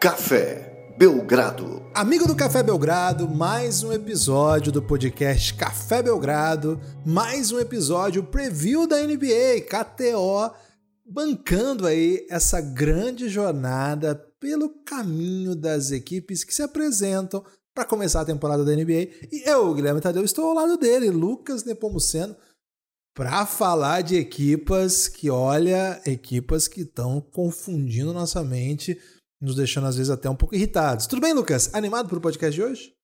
Café Belgrado. Amigo do Café Belgrado, mais um episódio do podcast Café Belgrado, mais um episódio preview da NBA, KTO, bancando aí essa grande jornada pelo caminho das equipes que se apresentam para começar a temporada da NBA. E eu, Guilherme Tadeu, estou ao lado dele, Lucas Nepomuceno, para falar de equipas que, olha, equipas que estão confundindo nossa mente nos deixando às vezes até um pouco irritados. Tudo bem, Lucas? Animado para o podcast de hoje?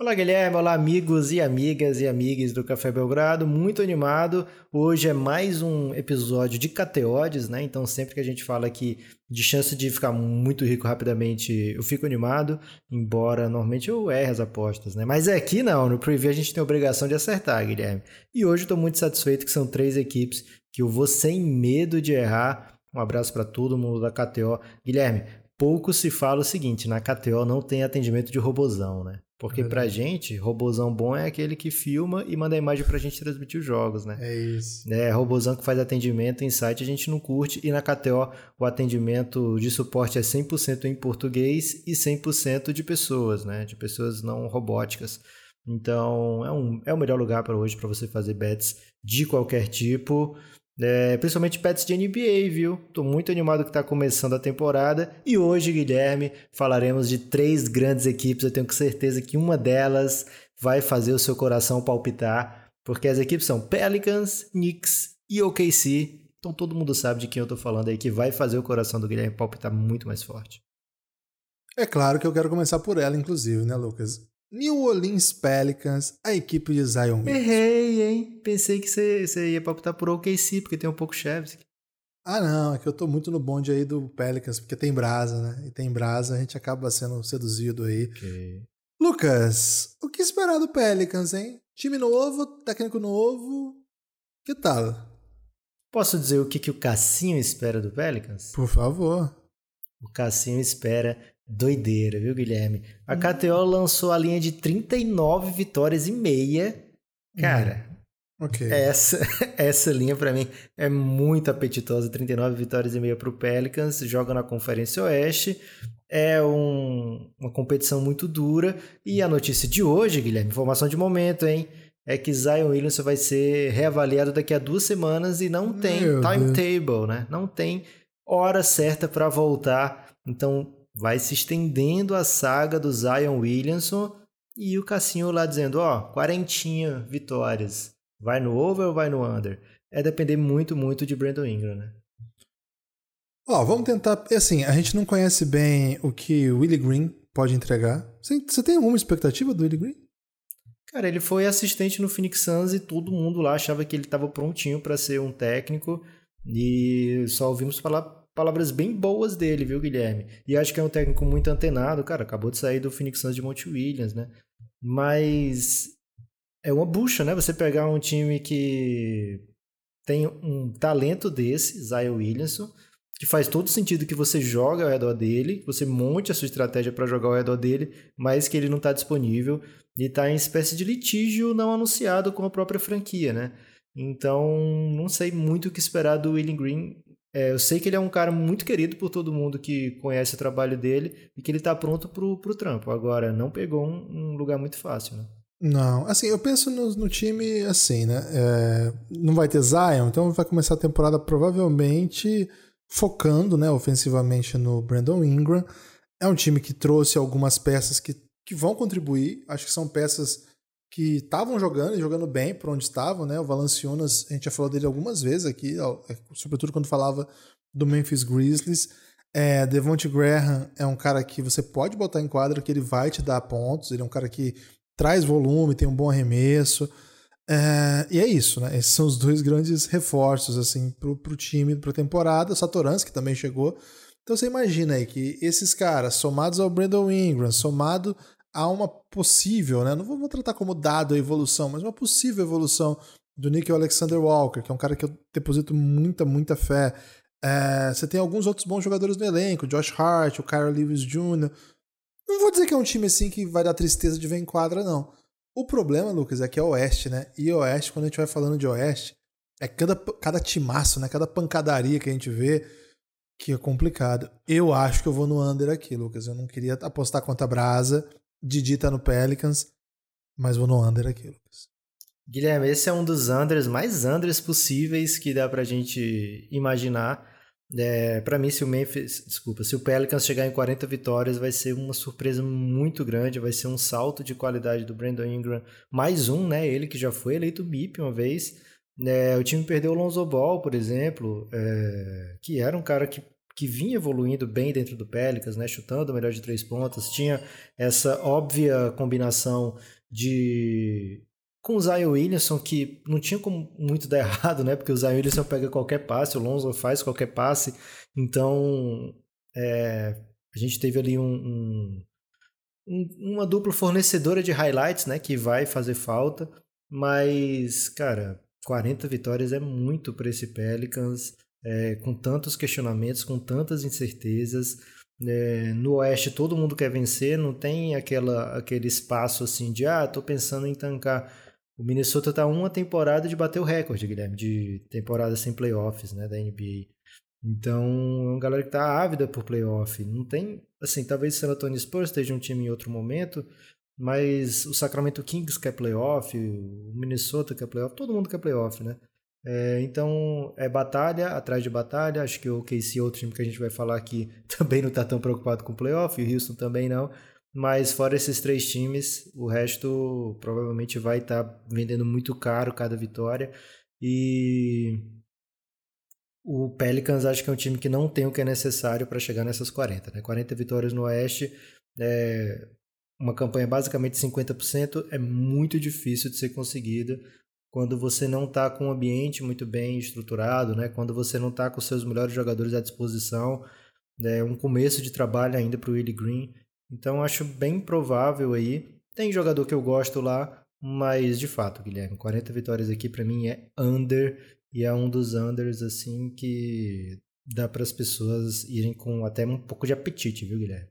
Olá, Guilherme. Olá, amigos e amigas e amigas do Café Belgrado. Muito animado. Hoje é mais um episódio de Cateodes, né? Então, sempre que a gente fala aqui de chance de ficar muito rico rapidamente, eu fico animado, embora normalmente eu erre as apostas, né? Mas aqui não, no preview a gente tem a obrigação de acertar, Guilherme. E hoje estou muito satisfeito que são três equipes que eu vou sem medo de errar. Um abraço para todo mundo da KTO. Guilherme, pouco se fala o seguinte, na KTO não tem atendimento de robozão, né? Porque é pra gente, robozão bom é aquele que filma e manda a imagem pra gente transmitir os jogos, né? É isso. É, robozão que faz atendimento em site a gente não curte e na KTO o atendimento de suporte é 100% em português e 100% de pessoas, né? De pessoas não robóticas. Então, é, um, é o melhor lugar para hoje para você fazer bets de qualquer tipo. É, principalmente pets de NBA, viu? Tô muito animado que está começando a temporada. E hoje, Guilherme, falaremos de três grandes equipes. Eu tenho certeza que uma delas vai fazer o seu coração palpitar, porque as equipes são Pelicans, Knicks e OKC. Então todo mundo sabe de quem eu tô falando aí, que vai fazer o coração do Guilherme palpitar muito mais forte. É claro que eu quero começar por ela, inclusive, né, Lucas? New Orleans Pelicans, a equipe de Zion Williams. Errei, hein? Pensei que você, ia palpitar por OKC, porque tem um pouco Chevsky. Ah, não, é que eu tô muito no bonde aí do Pelicans, porque tem brasa, né? E tem brasa, a gente acaba sendo seduzido aí. Okay. Lucas, o que esperar do Pelicans, hein? Time novo, técnico novo. Que tal? Posso dizer o que, que o Cassinho espera do Pelicans? Por favor. O Cassinho espera Doideira, viu, Guilherme? A KTO lançou a linha de 39 vitórias e meia. Cara, hum, okay. essa, essa linha para mim é muito apetitosa. 39 vitórias e meia para o Pelicans. Joga na Conferência Oeste. É um, uma competição muito dura. E a notícia de hoje, Guilherme, informação de momento, hein? É que Zion Williamson vai ser reavaliado daqui a duas semanas e não tem timetable, né? Não tem hora certa para voltar. Então, vai se estendendo a saga do Zion Williamson e o Cassinho lá dizendo, ó, oh, quarentinha vitórias. Vai no over ou vai no under? É depender muito, muito de Brandon Ingram, né? Ó, oh, vamos tentar. Assim, a gente não conhece bem o que o Willie Green pode entregar. Você tem alguma expectativa do Willie Green? Cara, ele foi assistente no Phoenix Suns e todo mundo lá achava que ele estava prontinho para ser um técnico. E só ouvimos falar palavras bem boas dele, viu, Guilherme? E acho que é um técnico muito antenado, cara, acabou de sair do Phoenix Suns de Monte Williams, né? Mas é uma bucha, né? Você pegar um time que tem um talento desse, Zion Williamson, que faz todo sentido que você joga ao redor dele, você monte a sua estratégia para jogar ao redor dele, mas que ele não está disponível e está em espécie de litígio não anunciado com a própria franquia, né? Então, não sei muito o que esperar do Willing Green é, eu sei que ele é um cara muito querido por todo mundo que conhece o trabalho dele e que ele está pronto pro, pro trampo. Agora, não pegou um, um lugar muito fácil, né? Não, assim, eu penso no, no time assim, né? É, não vai ter Zion, então vai começar a temporada provavelmente focando, né, ofensivamente no Brandon Ingram. É um time que trouxe algumas peças que, que vão contribuir. Acho que são peças que estavam jogando e jogando bem por onde estavam, né? O Valanciunas, a gente já falou dele algumas vezes aqui, é, sobretudo quando falava do Memphis Grizzlies. É, Devonte Graham é um cara que você pode botar em quadra que ele vai te dar pontos, ele é um cara que traz volume, tem um bom arremesso. É, e é isso, né? Esses são os dois grandes reforços assim pro, pro time, pra temporada. Satoransky também chegou. Então você imagina aí que esses caras, somados ao Brandon Ingram, somado há uma possível, né? Não vou tratar como dado a evolução, mas uma possível evolução do Nick Alexander Walker, que é um cara que eu deposito muita, muita fé. É, você tem alguns outros bons jogadores no elenco, Josh Hart, o Kyle Lewis Jr. Não vou dizer que é um time assim que vai dar tristeza de ver em quadra, não. O problema, Lucas, é que é Oeste, né? E Oeste, quando a gente vai falando de Oeste, é cada, cada timaço, né? Cada pancadaria que a gente vê. Que é complicado. Eu acho que eu vou no under aqui, Lucas. Eu não queria apostar contra a Brasa. Didi tá no Pelicans, mas vou no under aqui, Lucas. Guilherme, esse é um dos unders mais unders possíveis que dá pra gente imaginar. É, para mim, se o Memphis, desculpa, se o Pelicans chegar em 40 vitórias, vai ser uma surpresa muito grande, vai ser um salto de qualidade do Brandon Ingram, mais um, né? Ele que já foi eleito BIP uma vez. É, o time perdeu o Lonzo Ball, por exemplo, é, que era um cara que, que vinha evoluindo bem dentro do Pelicans, né? Chutando melhor de três pontas, tinha essa óbvia combinação de com o Zion Williamson, que não tinha como muito dar errado, né? Porque o Zion Williamson pega qualquer passe, o Lonzo faz qualquer passe. Então, é, a gente teve ali um, um, uma dupla fornecedora de highlights, né? Que vai fazer falta. Mas, cara, 40 vitórias é muito para esse Pelicans, é, com tantos questionamentos, com tantas incertezas. É, no Oeste todo mundo quer vencer, não tem aquela, aquele espaço assim de ah, tô pensando em tancar o Minnesota está uma temporada de bater o recorde, Guilherme, de temporada sem playoffs, né, da NBA. Então, é uma galera que está ávida por playoff. Não tem, assim, talvez o San Antonio Spurs esteja um time em outro momento, mas o Sacramento Kings quer playoff, o Minnesota quer playoff, todo mundo quer playoff, né? É, então, é batalha atrás de batalha. Acho que o KC, outro time que a gente vai falar aqui, também não está tão preocupado com playoff, o Houston também não. Mas fora esses três times, o resto provavelmente vai estar tá vendendo muito caro cada vitória. E o Pelicans acho que é um time que não tem o que é necessário para chegar nessas 40. Né? 40 vitórias no Oeste, é uma campanha basicamente 50%, é muito difícil de ser conseguida quando você não está com um ambiente muito bem estruturado, né? quando você não está com seus melhores jogadores à disposição. É um começo de trabalho ainda para o Willie Green. Então acho bem provável aí. Tem jogador que eu gosto lá, mas de fato, Guilherme, 40 vitórias aqui para mim é under e é um dos unders assim que dá para as pessoas irem com até um pouco de apetite, viu, Guilherme?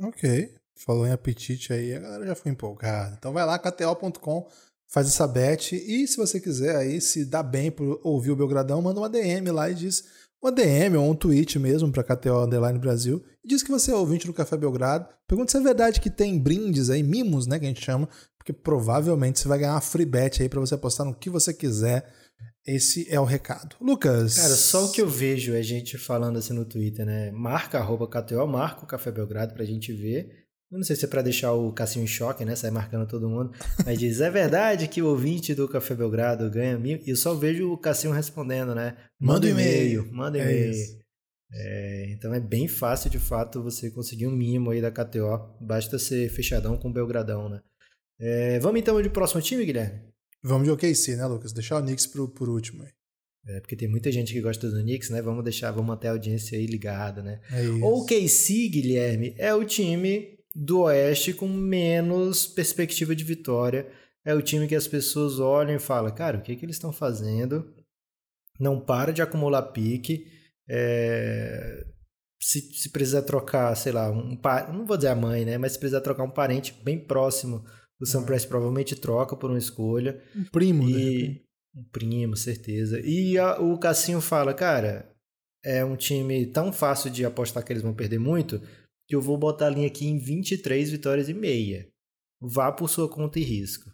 Ok. Falou em apetite aí, a galera já foi empolgada. Então vai lá, kto.com, faz essa bet. E se você quiser aí se dá bem por ouvir o Belgradão, manda uma DM lá e diz uma DM ou um tweet mesmo para KTO Underline Brasil e diz que você é ouvinte do Café Belgrado. Pergunta se é verdade que tem brindes aí, mimos, né, que a gente chama, porque provavelmente você vai ganhar uma free bet aí para você apostar no que você quiser. Esse é o recado. Lucas. Cara, só o que eu vejo é gente falando assim no Twitter, né? Marca arroba KTO, marca o Café Belgrado pra gente ver. Eu não sei se é para deixar o Cassinho em choque, né? Sair marcando todo mundo. Mas diz: é verdade que o ouvinte do Café Belgrado ganha mil. E eu só vejo o Cassinho respondendo, né? Manda um e-mail, manda é e-mail. É, então é bem fácil, de fato, você conseguir um mimo aí da KTO. Basta ser fechadão com o Belgradão, né? É, vamos então de próximo time, Guilherme? Vamos de OKC, né, Lucas? Deixar o Knicks por, por último aí. É, porque tem muita gente que gosta do Knicks, né? Vamos deixar, vamos manter a audiência aí ligada, né? É o OKC, Guilherme, é o time do Oeste com menos perspectiva de vitória. É o time que as pessoas olham e falam, cara, o que, que eles estão fazendo? Não para de acumular pique. É... Se, se precisar trocar, sei lá, um par... não vou dizer a mãe, né? Mas se precisar trocar um parente bem próximo, o Sam Press provavelmente troca por uma escolha. Um primo, e... né? Um primo, certeza. E a, o Cassinho fala, cara, é um time tão fácil de apostar que eles vão perder muito que eu vou botar a linha aqui em 23 vitórias e meia. Vá por sua conta e risco.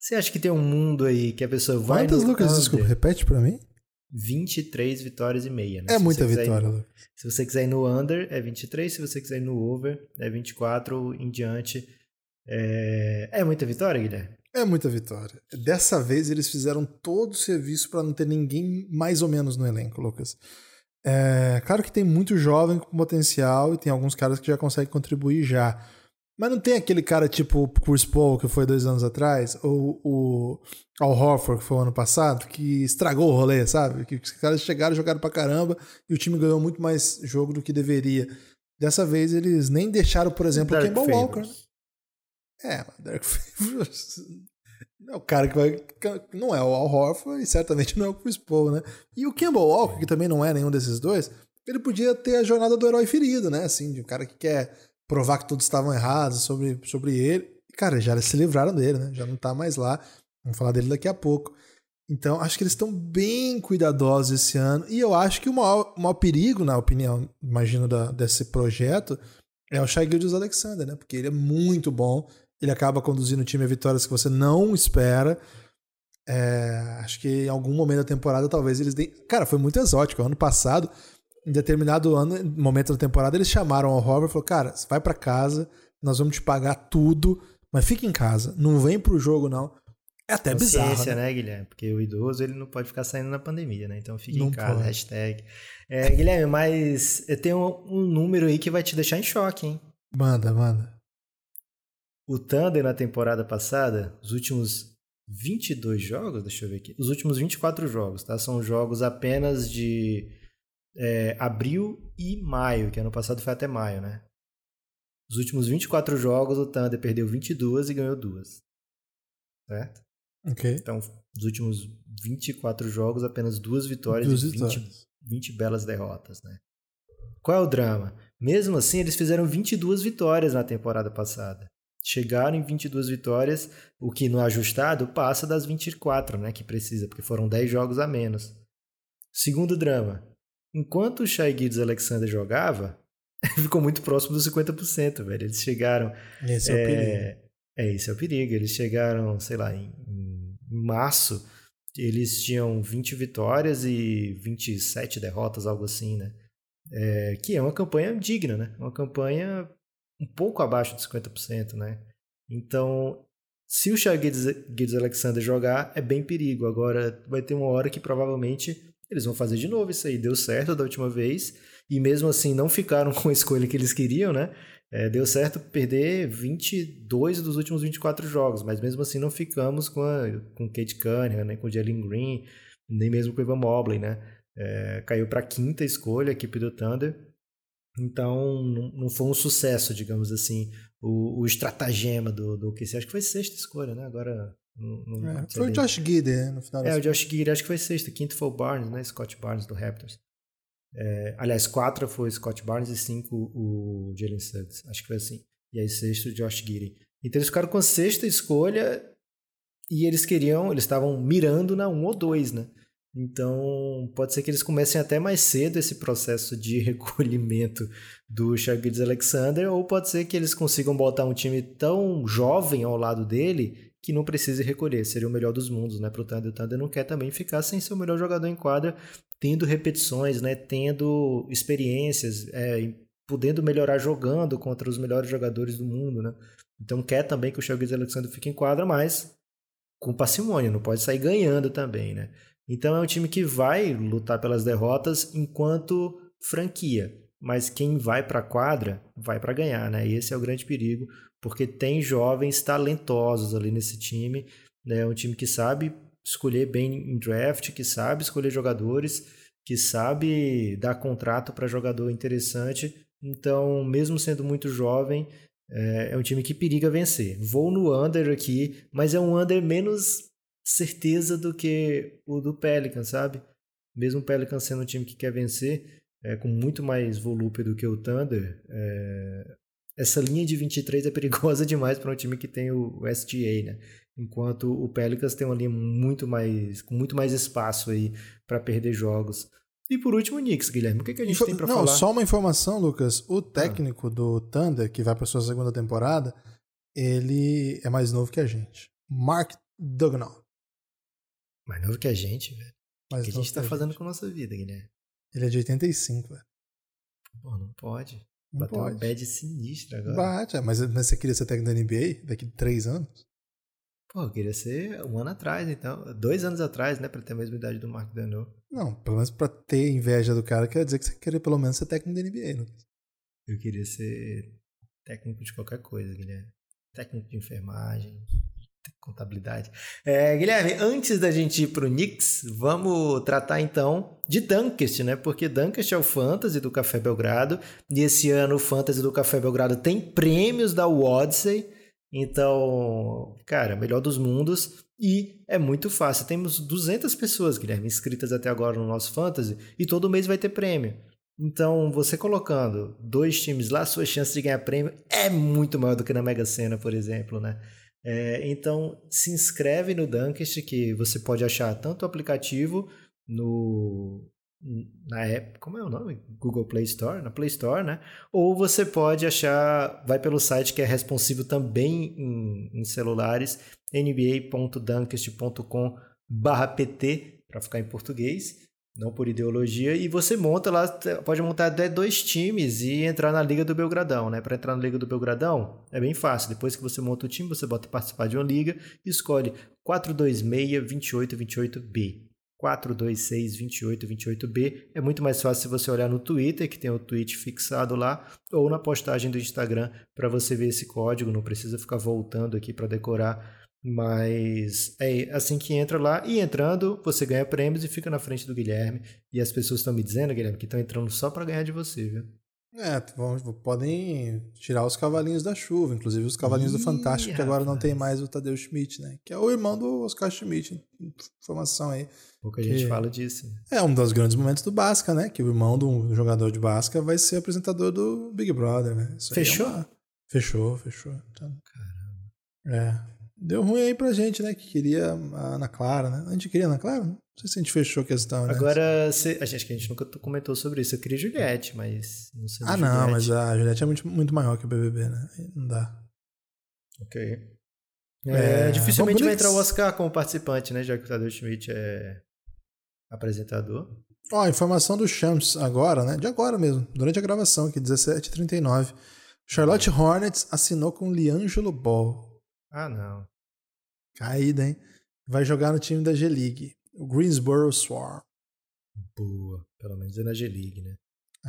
Você acha que tem um mundo aí que a pessoa vai Quantas, Lucas? Under? Desculpa, repete para mim. 23 vitórias e meia, né? É se muita vitória, ir, Lucas. Se você quiser ir no under, é 23. Se você quiser ir no over, é 24 em diante. É, é muita vitória, Guilherme? É muita vitória. Dessa vez eles fizeram todo o serviço para não ter ninguém mais ou menos no elenco, Lucas. É, claro que tem muito jovem com potencial e tem alguns caras que já conseguem contribuir já. Mas não tem aquele cara tipo o Chris Paul, que foi dois anos atrás, ou o Al Horford, que foi o ano passado, que estragou o rolê, sabe? Que os caras chegaram, jogaram pra caramba e o time ganhou muito mais jogo do que deveria. Dessa vez eles nem deixaram, por exemplo, o Kemba Walker. É, o Derek Favors é o cara que vai. Não é o Al Horford e certamente não é o Chris Paul, né? E o Campbell Walker, que também não é nenhum desses dois, ele podia ter a jornada do herói ferido, né? Assim, de um cara que quer provar que todos estavam errados sobre, sobre ele. E, cara, já se livraram dele, né? Já não tá mais lá. Vamos falar dele daqui a pouco. Então, acho que eles estão bem cuidadosos esse ano. E eu acho que o maior, o maior perigo, na opinião, imagino, da, desse projeto, é o Shai Gildes Alexander, né? Porque ele é muito bom. Ele acaba conduzindo o time a vitórias que você não espera. É, acho que em algum momento da temporada talvez eles deem. Cara, foi muito exótico. Ano passado, em determinado ano, momento da temporada, eles chamaram ao Robert e falaram: Cara, vai para casa, nós vamos te pagar tudo, mas fica em casa, não vem pro jogo não. É até bizarro. Né? né, Guilherme? Porque o idoso ele não pode ficar saindo na pandemia, né? Então fique não em casa, pode. hashtag. É, Guilherme, mas eu tenho um, número aí que vai te deixar em choque, hein? Manda, manda. O Thunder na temporada passada, os últimos 22 jogos, deixa eu ver aqui. Os últimos 24 jogos, tá? São jogos apenas de é, abril e maio, que ano passado foi até maio, né? Os últimos 24 jogos, o Thunder perdeu 22 e ganhou duas. Certo? Ok. Então, nos últimos 24 jogos, apenas duas vitórias duas e 20, 20 belas derrotas, né? Qual é o drama? Mesmo assim, eles fizeram 22 vitórias na temporada passada. Chegaram em 22 vitórias, o que no ajustado passa das 24, né, que precisa, porque foram 10 jogos a menos. Segundo drama, enquanto o Shai Gildes Alexander jogava, ficou muito próximo dos 50%, velho. Eles chegaram... Esse é, é o perigo. É, esse é o perigo. Eles chegaram, sei lá, em, em março, eles tinham 20 vitórias e 27 derrotas, algo assim, né? É, que é uma campanha digna, né? Uma campanha um pouco abaixo de 50%, né? Então, se o Shai Gildes Alexander jogar, é bem perigo. Agora, vai ter uma hora que provavelmente eles vão fazer de novo isso aí. Deu certo da última vez e mesmo assim não ficaram com a escolha que eles queriam, né? É, deu certo perder 22 dos últimos 24 jogos, mas mesmo assim não ficamos com, a, com Kate Cunningham, nem com o Jalen Green, nem mesmo com o Ivan Mobley, né? É, caiu para a quinta escolha a equipe do Thunder. Então não foi um sucesso, digamos assim, o, o estratagema do, do que Acho que foi sexta escolha, né? Agora. Não, não é, foi o Josh Gidey, né? No final é, o Josh Gidey, acho que foi sexta. Quinto foi o Barnes, né? Scott Barnes do Raptors. É, aliás, quatro foi o Scott Barnes e cinco o Jalen Suggs. Acho que foi assim. E aí sexto o Josh Gidey. Então eles ficaram com a sexta escolha e eles queriam, eles estavam mirando na um ou dois, né? Então pode ser que eles comecem até mais cedo esse processo de recolhimento do Shagids Alexander, ou pode ser que eles consigam botar um time tão jovem ao lado dele que não precise recolher. Seria o melhor dos mundos, né? Pro Thunder. O Thunder não quer também ficar sem ser o melhor jogador em quadra tendo repetições, né, tendo experiências, é, podendo melhorar jogando contra os melhores jogadores do mundo, né? Então quer também que o Shaggy Alexander fique em quadra, mas com parcimônia, não pode sair ganhando também, né? Então é um time que vai lutar pelas derrotas enquanto franquia, mas quem vai para a quadra vai para ganhar, né? Esse é o grande perigo, porque tem jovens talentosos ali nesse time, né? É um time que sabe escolher bem em draft, que sabe escolher jogadores, que sabe dar contrato para jogador interessante. Então, mesmo sendo muito jovem, é, é um time que periga vencer. Vou no under aqui, mas é um under menos certeza do que o do Pelican, sabe? Mesmo o Pelican sendo um time que quer vencer, é, com muito mais volúpio do que o Thunder, é, essa linha de 23 é perigosa demais para um time que tem o, o SGA, né? enquanto o Pelicans tem uma linha muito mais com muito mais espaço aí para perder jogos. E por último, o Knicks, Guilherme. O que, que a gente Info... tem para falar? Não, só uma informação, Lucas. O técnico ah. do Thunder, que vai para sua segunda temporada, ele é mais novo que a gente. Mark Dugnaw. Mais novo que a gente, velho. o que a gente tá fazendo gente. com a nossa vida, Guilherme? Ele é de 85, velho. Pô, não pode. Não Bateu pode. uma bad sinistra agora. Bate, mas, mas você queria ser técnico da NBA daqui a três anos? Pô, eu queria ser um ano atrás, então. Dois anos atrás, né? Pra ter a mesma idade do Mark Dano. Não, pelo menos pra ter inveja do cara, quer dizer que você queria pelo menos ser técnico da NBA, né? Eu queria ser técnico de qualquer coisa, Guilherme. Técnico de enfermagem, contabilidade. É, Guilherme, antes da gente ir pro Knicks, vamos tratar então de Dunkest, né? Porque Dunkest é o fantasy do Café Belgrado. E esse ano o fantasy do Café Belgrado tem prêmios da Odyssey. Então, cara, melhor dos mundos e é muito fácil. Temos 200 pessoas, Guilherme, inscritas até agora no nosso Fantasy e todo mês vai ter prêmio. Então, você colocando dois times lá, sua chance de ganhar prêmio é muito maior do que na Mega Sena, por exemplo, né? É, então, se inscreve no Dunkest, que você pode achar tanto o aplicativo no na app, como é o nome? Google Play Store, na Play Store, né? Ou você pode achar, vai pelo site que é responsivo também em, em celulares, nba.dunkest.com/pt para ficar em português não por ideologia, e você monta lá, pode montar até dois times e entrar na Liga do Belgradão, né? Para entrar na Liga do Belgradão é bem fácil. Depois que você monta o time, você bota participar de uma liga e escolhe 426-2828B. 426-2828B. É muito mais fácil se você olhar no Twitter, que tem o tweet fixado lá, ou na postagem do Instagram para você ver esse código. Não precisa ficar voltando aqui para decorar mas é assim que entra lá e entrando, você ganha prêmios e fica na frente do Guilherme. E as pessoas estão me dizendo, Guilherme, que estão entrando só para ganhar de você, viu? É, vão, podem tirar os cavalinhos da chuva, inclusive os cavalinhos Ih, do Fantástico, que agora não tem mais o Tadeu Schmidt, né? Que é o irmão do Oscar Schmidt. Informação aí. Pouca gente fala disso. É um dos grandes momentos do Basca, né? Que o irmão do jogador de Basca vai ser apresentador do Big Brother, né? Isso fechou? É uma... Fechou, fechou. Então... Caramba. É. Deu ruim aí pra gente, né? Que queria a Ana Clara, né? A gente queria a Ana Clara? Não sei se a gente fechou a questão, né? Agora, a gente, a gente nunca comentou sobre isso. Eu queria Juliette, mas não sei. Ah, não, Juliette. mas a Juliette é muito, muito maior que o BBB, né? Não dá. Ok. É, é, dificilmente vai entrar o Oscar como participante, né? Já que o Tadeu Schmidt é apresentador. Ó, informação do Champs agora, né? De agora mesmo, durante a gravação aqui, 17h39. Charlotte Hornets assinou com Liangelo Ball. Ah, não. Caída, hein? Vai jogar no time da G-League, o Greensboro Swarm. Boa, pelo menos é na G-League, né?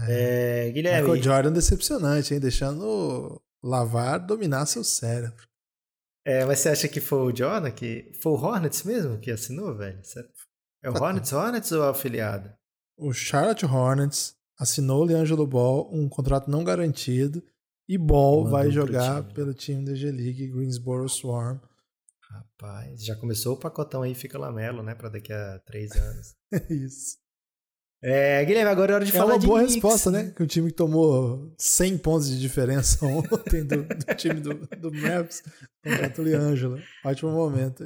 É, é, Guilherme. Michael Jordan decepcionante, hein? Deixando o Lavar dominar seu cérebro. É, mas você acha que foi o Jordan que. Foi o Hornets mesmo que assinou, velho? É o Hornets Hornets ou é o afiliado? O Charlotte Hornets assinou o Leangelo Ball um contrato não garantido e Ball vai jogar time. pelo time da G-League Greensboro Swarm. Rapaz, já começou o pacotão aí, fica Lamelo, né? Pra daqui a três anos. É isso. É, Guilherme, agora é hora de é falar de É uma boa Knicks, resposta, né? Que o time que tomou 100 pontos de diferença ontem do, do time do, do Maps contra o Liangelo. Ótimo momento.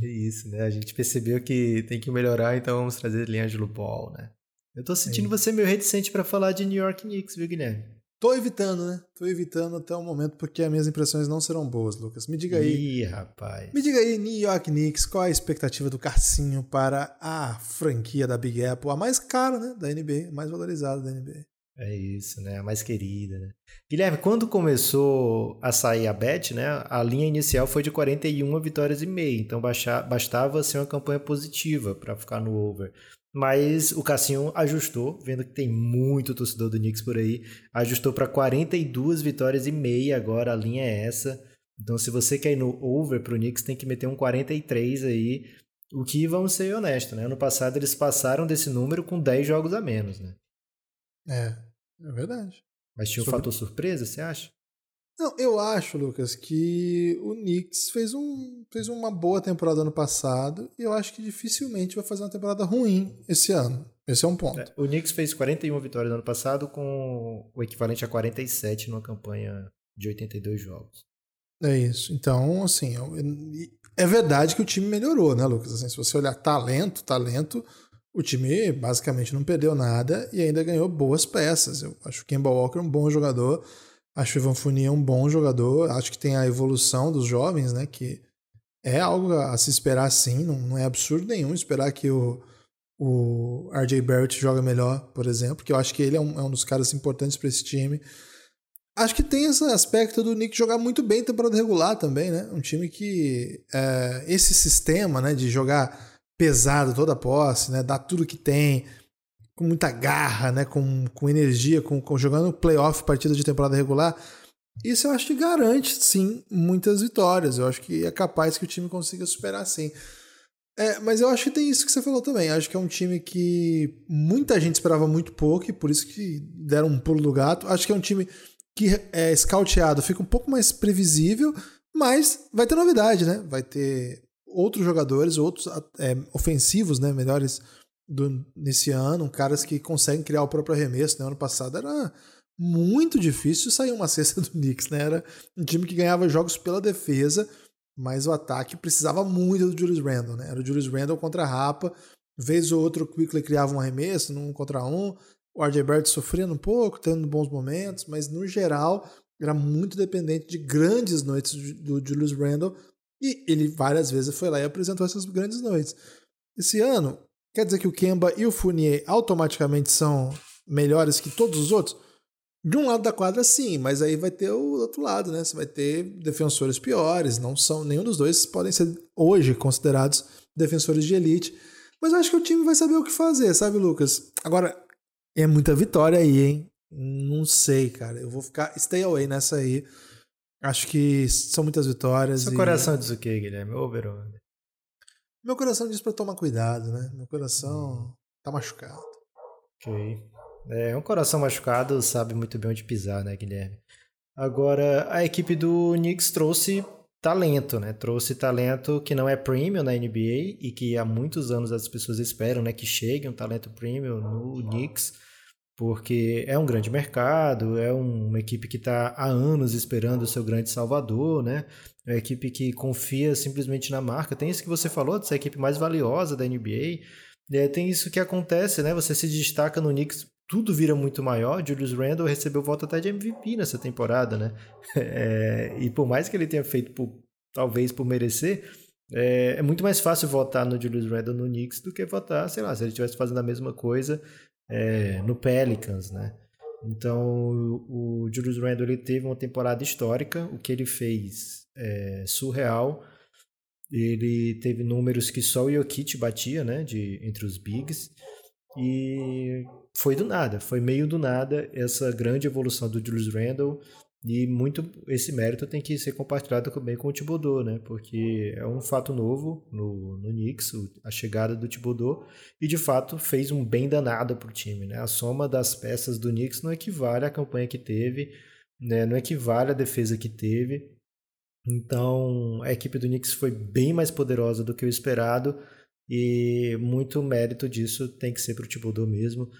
É isso, né? A gente percebeu que tem que melhorar, então vamos trazer Liangelo Ball, né? Eu tô sentindo é você meio reticente para falar de New York Knicks, viu, Guilherme? Tô evitando, né? Tô evitando até o momento porque as minhas impressões não serão boas, Lucas. Me diga aí. Ih, rapaz. Me diga aí, New York Knicks, qual a expectativa do Carcinho para a franquia da Big Apple, a mais cara, né, da NBA, a mais valorizada da NBA. É isso, né? A mais querida, né? Guilherme, quando começou a sair a bet, né? A linha inicial foi de 41 vitórias e meia, então bastava ser uma campanha positiva para ficar no over. Mas o Cassinho ajustou, vendo que tem muito torcedor do Knicks por aí, ajustou para 42 vitórias e meia agora, a linha é essa. Então, se você quer ir no over pro Knicks, tem que meter um 43 aí. O que, vamos ser honestos, né? Ano passado eles passaram desse número com 10 jogos a menos, né? É, é verdade. Mas tinha um Sobre... fator surpresa, você acha? Não, eu acho, Lucas, que o Knicks fez, um, fez uma boa temporada ano passado e eu acho que dificilmente vai fazer uma temporada ruim esse ano. Esse é um ponto. É, o Knicks fez 41 vitórias no ano passado com o equivalente a 47 numa campanha de 82 jogos. É isso. Então, assim, é verdade que o time melhorou, né, Lucas? Assim, se você olhar talento, talento, o time basicamente não perdeu nada e ainda ganhou boas peças. Eu acho o Kemba Walker um bom jogador. Acho o Ivan é um bom jogador. Acho que tem a evolução dos jovens, né? Que é algo a se esperar sim. Não, não é absurdo nenhum esperar que o, o RJ Barrett joga melhor, por exemplo. Que eu acho que ele é um, é um dos caras importantes para esse time. Acho que tem esse aspecto do Nick jogar muito bem temporada regular também, né? Um time que. É, esse sistema, né? De jogar pesado toda a posse, né? Dar tudo que tem com muita garra, né? com, com energia, com, com jogando playoff, partida de temporada regular, isso eu acho que garante, sim, muitas vitórias. Eu acho que é capaz que o time consiga superar, sim. É, mas eu acho que tem isso que você falou também. Eu acho que é um time que muita gente esperava muito pouco e por isso que deram um pulo do gato. Acho que é um time que é scouteado, fica um pouco mais previsível, mas vai ter novidade, né? Vai ter outros jogadores, outros é, ofensivos, né? Melhores do, nesse ano, caras que conseguem criar o próprio arremesso. Né? Ano passado era muito difícil sair uma cesta do Knicks, né? Era um time que ganhava jogos pela defesa mas o ataque precisava muito do Julius Randle, né? Era o Julius Randle contra a Rapa, vez ou outra o Quickly criava um arremesso, num contra um, o RJ Barrett sofrendo um pouco, tendo bons momentos, mas no geral era muito dependente de grandes noites do Julius Randle e ele várias vezes foi lá e apresentou essas grandes noites. Esse ano, quer dizer que o Kemba e o Fournier automaticamente são melhores que todos os outros? De um lado da quadra, sim, mas aí vai ter o outro lado, né? Você vai ter defensores piores, não são nenhum dos dois podem ser hoje considerados defensores de elite. Mas eu acho que o time vai saber o que fazer, sabe, Lucas? Agora, é muita vitória aí, hein? Não sei, cara. Eu vou ficar stay away nessa aí. Acho que são muitas vitórias. Seu e... coração diz o quê, Guilherme? Over under? Meu coração diz para tomar cuidado, né? Meu coração tá machucado. Ok. É, um coração machucado sabe muito bem onde pisar, né, Guilherme? Agora, a equipe do Knicks trouxe talento, né? Trouxe talento que não é premium na NBA e que há muitos anos as pessoas esperam, né, que chegue um talento premium no Knicks, porque é um grande mercado, é uma equipe que está há anos esperando o seu grande salvador, né? É uma equipe que confia simplesmente na marca. Tem isso que você falou, dessa equipe mais valiosa da NBA. É, tem isso que acontece, né? Você se destaca no Knicks tudo vira muito maior. Julius Randle recebeu voto até de MVP nessa temporada, né? É, e por mais que ele tenha feito, por, talvez por merecer, é, é, muito mais fácil votar no Julius Randle no Knicks do que votar, sei lá, se ele estivesse fazendo a mesma coisa é, no Pelicans, né? Então, o, Julius Randle ele teve uma temporada histórica, o que ele fez é surreal. Ele teve números que só o Jokic batia, né, de, entre os bigs. E foi do nada, foi meio do nada essa grande evolução do Julius Randle e muito esse mérito tem que ser compartilhado também com o Thibodeau, né? Porque é um fato novo no, no Knicks, a chegada do Thibodeau, e de fato fez um bem danado para o time, né? A soma das peças do Knicks não equivale à campanha que teve, né? não equivale à defesa que teve. Então a equipe do Knicks foi bem mais poderosa do que o esperado, e muito mérito disso tem que ser para o Thibodeau mesmo.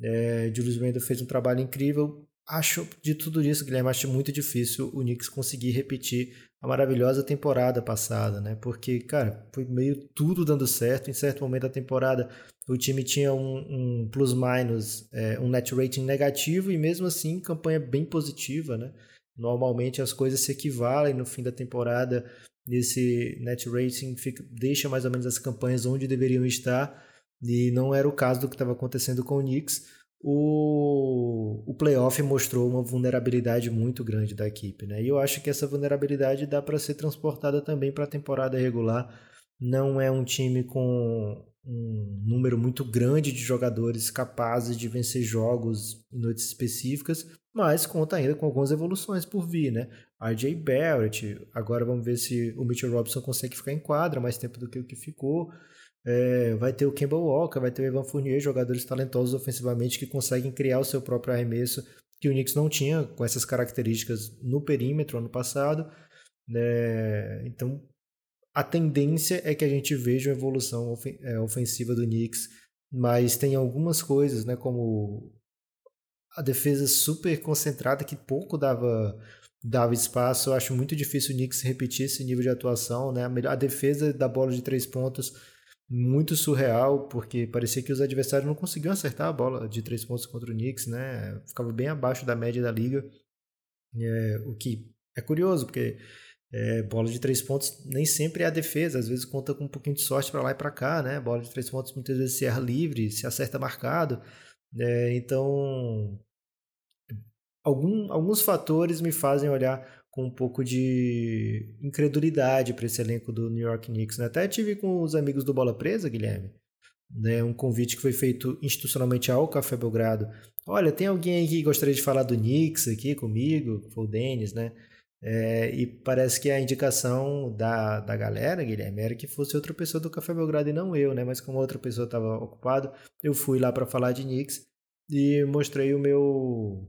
É, Julius Randle fez um trabalho incrível. Acho de tudo isso, Guilherme, acho muito difícil o Knicks conseguir repetir a maravilhosa temporada passada, né? Porque, cara, foi meio tudo dando certo. Em certo momento da temporada, o time tinha um, um plus-minus, é, um net rating negativo e mesmo assim, campanha bem positiva, né? Normalmente as coisas se equivalem no fim da temporada. Esse net rating fica, deixa mais ou menos as campanhas onde deveriam estar e não era o caso do que estava acontecendo com o Knicks. O, o playoff mostrou uma vulnerabilidade muito grande da equipe, né? E eu acho que essa vulnerabilidade dá para ser transportada também para a temporada regular. Não é um time com um número muito grande de jogadores capazes de vencer jogos em noites específicas, mas conta ainda com algumas evoluções por vir, né? RJ Barrett, agora vamos ver se o Mitchell Robinson consegue ficar em quadra mais tempo do que o que ficou. É, vai ter o Campbell Walker, vai ter o Evan Fournier, jogadores talentosos ofensivamente que conseguem criar o seu próprio arremesso, que o Knicks não tinha com essas características no perímetro ano passado. É, então, a tendência é que a gente veja uma evolução é, ofensiva do Knicks, mas tem algumas coisas, né, como a defesa super concentrada que pouco dava dava espaço. Eu acho muito difícil o Knicks repetir esse nível de atuação, né? A defesa da bola de três pontos muito surreal, porque parecia que os adversários não conseguiam acertar a bola de três pontos contra o Knicks, né? Ficava bem abaixo da média da liga, é, o que é curioso, porque é, bola de três pontos nem sempre é a defesa, às vezes conta com um pouquinho de sorte para lá e para cá, né? Bola de três pontos muitas vezes se erra livre, se acerta marcado, é, então algum, alguns fatores me fazem olhar com um pouco de incredulidade para esse elenco do New York Knicks. Né? Até tive com os amigos do Bola Presa, Guilherme, né? um convite que foi feito institucionalmente ao Café Belgrado. Olha, tem alguém aí que gostaria de falar do Knicks aqui comigo? Foi o Denis, né? É, e parece que a indicação da, da galera, Guilherme, era que fosse outra pessoa do Café Belgrado e não eu, né? Mas como outra pessoa estava ocupado, eu fui lá para falar de Knicks e mostrei o meu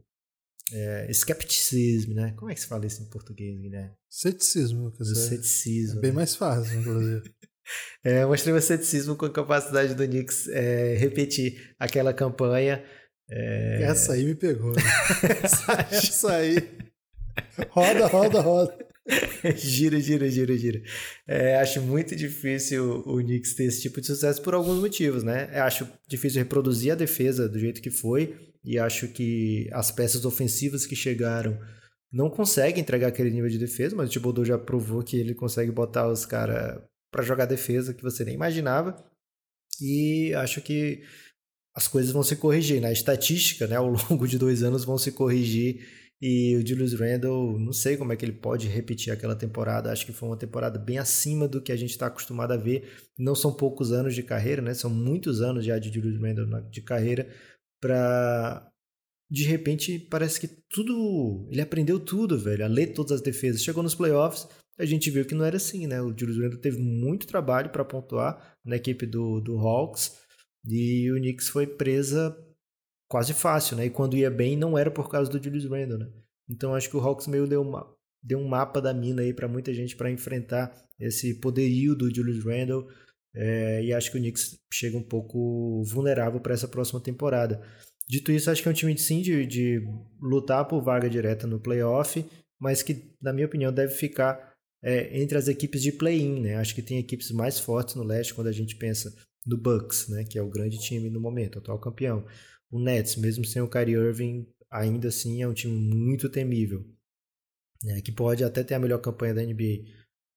é, skepticismo, né? Como é que se fala isso em português, Guilherme? Ceticismo, quer dizer. Ceticismo. É bem né? mais fácil, inclusive. é, mostrei meu ceticismo com a capacidade do Knicks é, repetir aquela campanha. É... Essa aí me pegou. Né? essa, essa aí. Roda, roda, roda. gira, gira, gira, gira. É, acho muito difícil o, o Knicks ter esse tipo de sucesso por alguns motivos, né? Eu acho difícil reproduzir a defesa do jeito que foi e acho que as peças ofensivas que chegaram não conseguem entregar aquele nível de defesa, mas o Thibodeau já provou que ele consegue botar os caras para jogar defesa que você nem imaginava. E acho que as coisas vão se corrigir. Na né? estatística, né, ao longo de dois anos, vão se corrigir e o Julius Randle, não sei como é que ele pode repetir aquela temporada. Acho que foi uma temporada bem acima do que a gente está acostumado a ver. Não são poucos anos de carreira, né? São muitos anos já de Julius Randle de carreira para de repente parece que tudo, ele aprendeu tudo, velho, a ler todas as defesas. Chegou nos playoffs, a gente viu que não era assim, né? O Julius Randle teve muito trabalho para pontuar na equipe do, do Hawks e o Knicks foi presa quase fácil, né? E quando ia bem, não era por causa do Julius Randle, né? Então acho que o Hawks meio deu, uma, deu um mapa da mina aí para muita gente para enfrentar esse poderio do Julius Randle. É, e acho que o Knicks chega um pouco vulnerável para essa próxima temporada. Dito isso, acho que é um time sim de, de lutar por vaga direta no playoff, mas que, na minha opinião, deve ficar é, entre as equipes de play-in. Né? Acho que tem equipes mais fortes no leste quando a gente pensa no Bucks, né? que é o grande time no momento, atual campeão. O Nets, mesmo sem o Kyrie Irving, ainda assim é um time muito temível, né, que pode até ter a melhor campanha da NBA.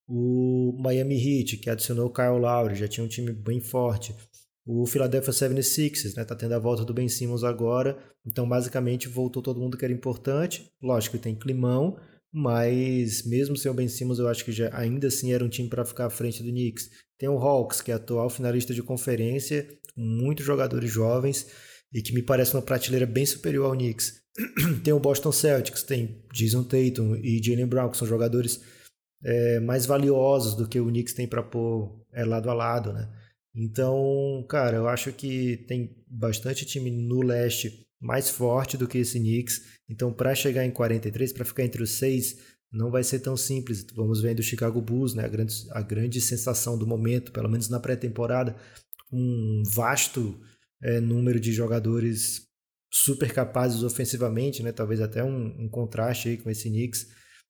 O Miami Heat, que adicionou o Kyle Lowry, já tinha um time bem forte. O Philadelphia 76ers, né, tá tendo a volta do Ben Simmons agora, então basicamente voltou todo mundo que era importante. Lógico que tem climão, mas mesmo sem o Ben Simmons, eu acho que já, ainda assim era um time para ficar à frente do Knicks. Tem o Hawks, que é atual finalista de conferência, muitos jogadores jovens e que me parece uma prateleira bem superior ao Knicks. tem o Boston Celtics, tem Jason Tatum e Jalen Brown, que são jogadores é, mais valiosos do que o Knicks tem para pôr é, lado a lado, né? Então, cara, eu acho que tem bastante time no leste mais forte do que esse Knicks. Então, para chegar em 43, para ficar entre os seis, não vai ser tão simples. Vamos ver do Chicago Bulls, né? A grande, a grande sensação do momento, pelo menos na pré-temporada, um vasto é, número de jogadores super capazes ofensivamente, né? Talvez até um, um contraste aí com esse Knicks.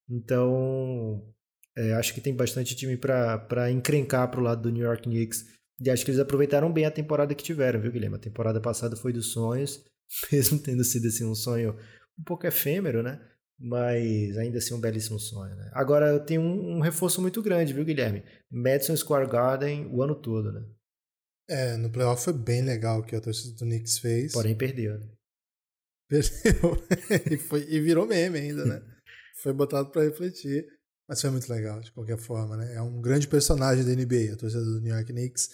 Então, é, acho que tem bastante time para encrencar para o lado do New York Knicks. E acho que eles aproveitaram bem a temporada que tiveram, viu, Guilherme? A temporada passada foi dos sonhos, mesmo tendo sido assim, um sonho um pouco efêmero, né? Mas ainda assim um belíssimo sonho, né? Agora eu tenho um, um reforço muito grande, viu, Guilherme? Madison Square Garden o ano todo, né? É, no playoff foi bem legal o que a torcida do Knicks fez. Porém, perdeu, né? Perdeu. e, foi, e virou meme ainda, né? foi botado para refletir. Mas foi muito legal, de qualquer forma, né? É um grande personagem da NBA, a torcida do New York Knicks.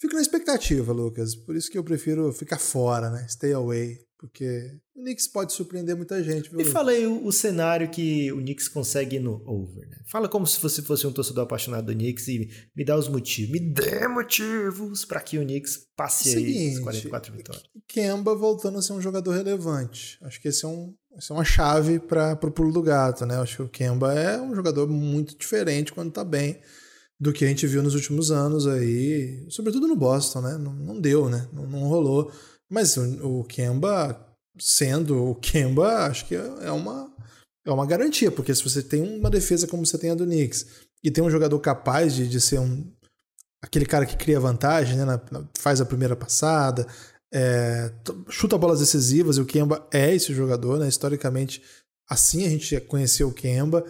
Fico na expectativa, Lucas. Por isso que eu prefiro ficar fora, né? Stay away. Porque o Knicks pode surpreender muita gente. Viu? Me fala aí o, o, cenário que o Knicks consegue ir no over. Né? Fala como se você fosse um torcedor apaixonado do Knicks e me dá os motivos. Me dê motivos para que o Knicks passe Seguinte, aí 44 vitórias. Kemba voltando a ser um jogador relevante. Acho que esse é um, essa é uma chave para o pulo do gato. Né? Acho que o Kemba é um jogador muito diferente quando está bem do que a gente viu nos últimos anos aí, sobretudo no Boston, né? Não, não deu, né? Não, não rolou. Mas o, o Kemba, sendo o Kemba, acho que é uma, é uma garantia, porque se você tem uma defesa como você tem a do Knicks e tem um jogador capaz de, de ser um aquele cara que cria vantagem, né, na, na, faz a primeira passada, é, chuta bolas decisivas, e o Kemba é esse jogador, né, historicamente, assim a gente conheceu o Kemba,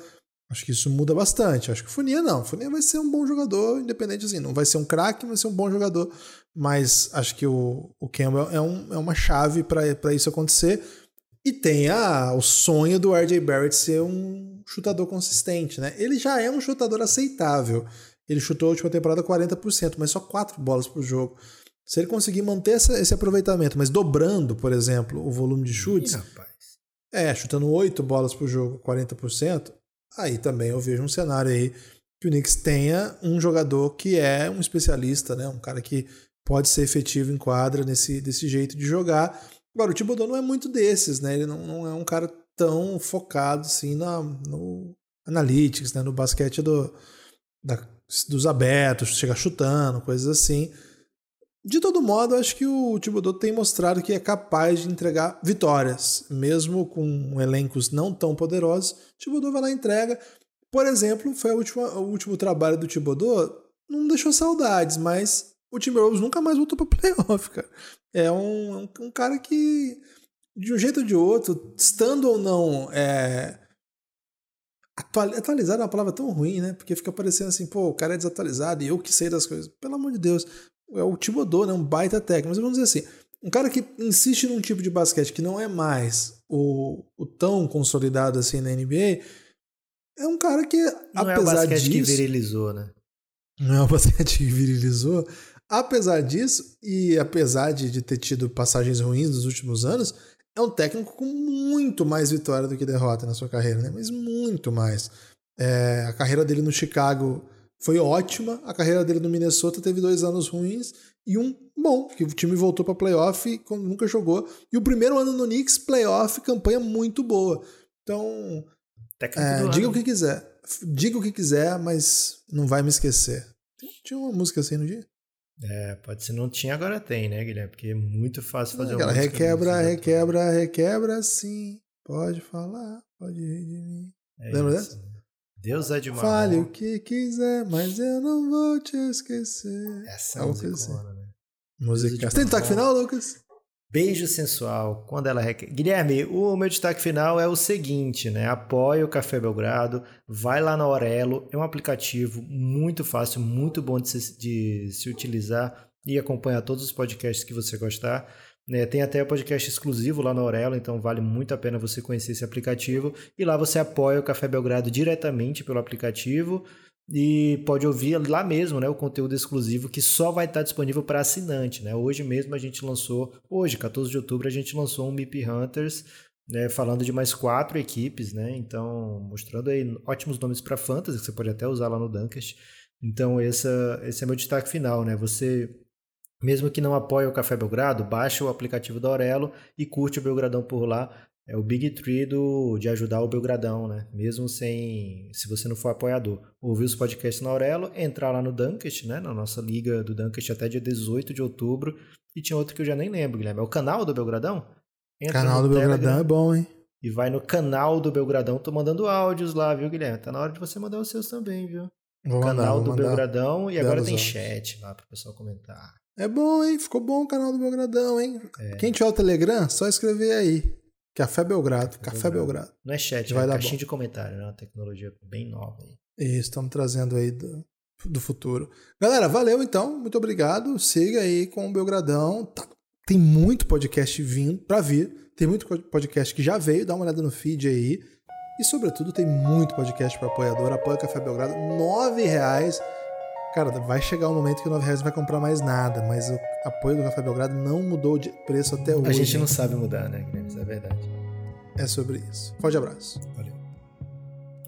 acho que isso muda bastante, acho que o Funia não, o Funia vai ser um bom jogador, independente assim, não vai ser um craque, vai ser um bom jogador, mas acho que o, o Campbell é, um, é uma chave para isso acontecer. E tem a, o sonho do RJ Barrett ser um chutador consistente, né? Ele já é um chutador aceitável. Ele chutou a última temporada 40%, mas só 4 bolas por jogo. Se ele conseguir manter essa, esse aproveitamento, mas dobrando, por exemplo, o volume de chutes. Ih, é, chutando 8 bolas por jogo, 40%, aí também eu vejo um cenário aí que o Knicks tenha um jogador que é um especialista, né? Um cara que pode ser efetivo em quadra nesse desse jeito de jogar. Agora, o Thibodeau não é muito desses, né? Ele não, não é um cara tão focado assim na, no analytics, né? no basquete do, da, dos abertos, chegar chutando, coisas assim. De todo modo, acho que o Thibodeau tem mostrado que é capaz de entregar vitórias, mesmo com elencos não tão poderosos. Thibodeau vai lá e entrega. Por exemplo, foi a última, o último trabalho do Thibodeau, não deixou saudades, mas o Timberwolves nunca mais voltou para playoff, cara. É um, um, um, cara que, de um jeito ou de outro, estando ou não é, atualizado é uma palavra tão ruim, né? Porque fica parecendo assim, pô, o cara é desatualizado e eu que sei das coisas. Pelo amor de Deus, é o Thibodeau, né? Um baita técnico. Mas vamos dizer assim, um cara que insiste num tipo de basquete que não é mais o, o tão consolidado assim na NBA é um cara que, não apesar é o basquete disso, que virilizou, né? Não é o basquete que virilizou. Apesar disso, e apesar de, de ter tido passagens ruins nos últimos anos, é um técnico com muito mais vitória do que derrota na sua carreira, né? Mas muito mais. É, a carreira dele no Chicago foi ótima, a carreira dele no Minnesota teve dois anos ruins e um bom, que o time voltou para playoff como nunca jogou. E o primeiro ano no Knicks, playoff, campanha muito boa. Então, é, diga o que quiser. Diga o que quiser, mas não vai me esquecer. Tinha uma música assim no dia? É, pode ser não tinha, agora tem, né, Guilherme? Porque é muito fácil fazer uma música. Requebra, requebra, requebra, sim. Pode falar, pode rir de mim. É Lembra isso. dessa? Deus é de marrom. Fale o que quiser, mas eu não vou te esquecer. Essa é a música, assim. né? Música. Você tem destaque final, Lucas? Beijo sensual, quando ela requer. Guilherme, o meu destaque final é o seguinte, né? Apoie o Café Belgrado, vai lá na Aurelo, é um aplicativo muito fácil, muito bom de se, de se utilizar e acompanhar todos os podcasts que você gostar. É, tem até podcast exclusivo lá na Aurelo, então vale muito a pena você conhecer esse aplicativo. E lá você apoia o Café Belgrado diretamente pelo aplicativo e pode ouvir lá mesmo, né, o conteúdo exclusivo que só vai estar disponível para assinante, né? Hoje mesmo a gente lançou, hoje, 14 de outubro, a gente lançou um MIP Hunters, né, falando de mais quatro equipes, né? Então, mostrando aí ótimos nomes para fantasy que você pode até usar lá no Dunkest. Então, essa, esse é meu destaque final, né? Você mesmo que não apoie o Café Belgrado, baixa o aplicativo da Aurelo e curte o Belgradão por lá é o Big Tree do, de ajudar o Belgradão, né? Mesmo sem, se você não for apoiador. Ouvir os podcasts na Aurelo, entrar lá no Dunkest, né? Na nossa liga do Dunkest até dia 18 de outubro. E tinha outro que eu já nem lembro, Guilherme. É o canal do Belgradão? Entra canal do Telegram, Belgradão é bom, hein? E vai no canal do Belgradão. Tô mandando áudios lá, viu, Guilherme? Tá na hora de você mandar os seus também, viu? Vou canal mandar, do mandar. Belgradão e agora tem áudios. chat lá pro pessoal comentar. É bom, hein? Ficou bom o canal do Belgradão, hein? É. Quem tiver o Telegram, só escrever aí. Café Belgrado. Café Belgrado. Não é chat, Vai é caixinha bom. de comentário, né? Uma tecnologia bem nova aí. Isso, estamos trazendo aí do, do futuro. Galera, valeu então. Muito obrigado. Siga aí com o Belgradão. Tá, tem muito podcast vindo para vir. Tem muito podcast que já veio. Dá uma olhada no feed aí. E, sobretudo, tem muito podcast para apoiador. Apoia o Café Belgrado. R$ reais Cara, vai chegar um momento que o 9 reais não vai comprar mais nada, mas o apoio do Café Belgrado não mudou de preço até hoje. A gente não sabe mudar, né, Isso é verdade. É sobre isso. Forte abraço. Valeu.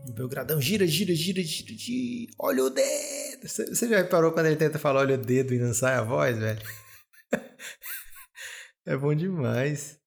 O Belgradão gira, gira, gira, gira, gira. Olha o dedo. Você já reparou quando ele tenta falar olha o dedo e não sai a voz, velho? é bom demais.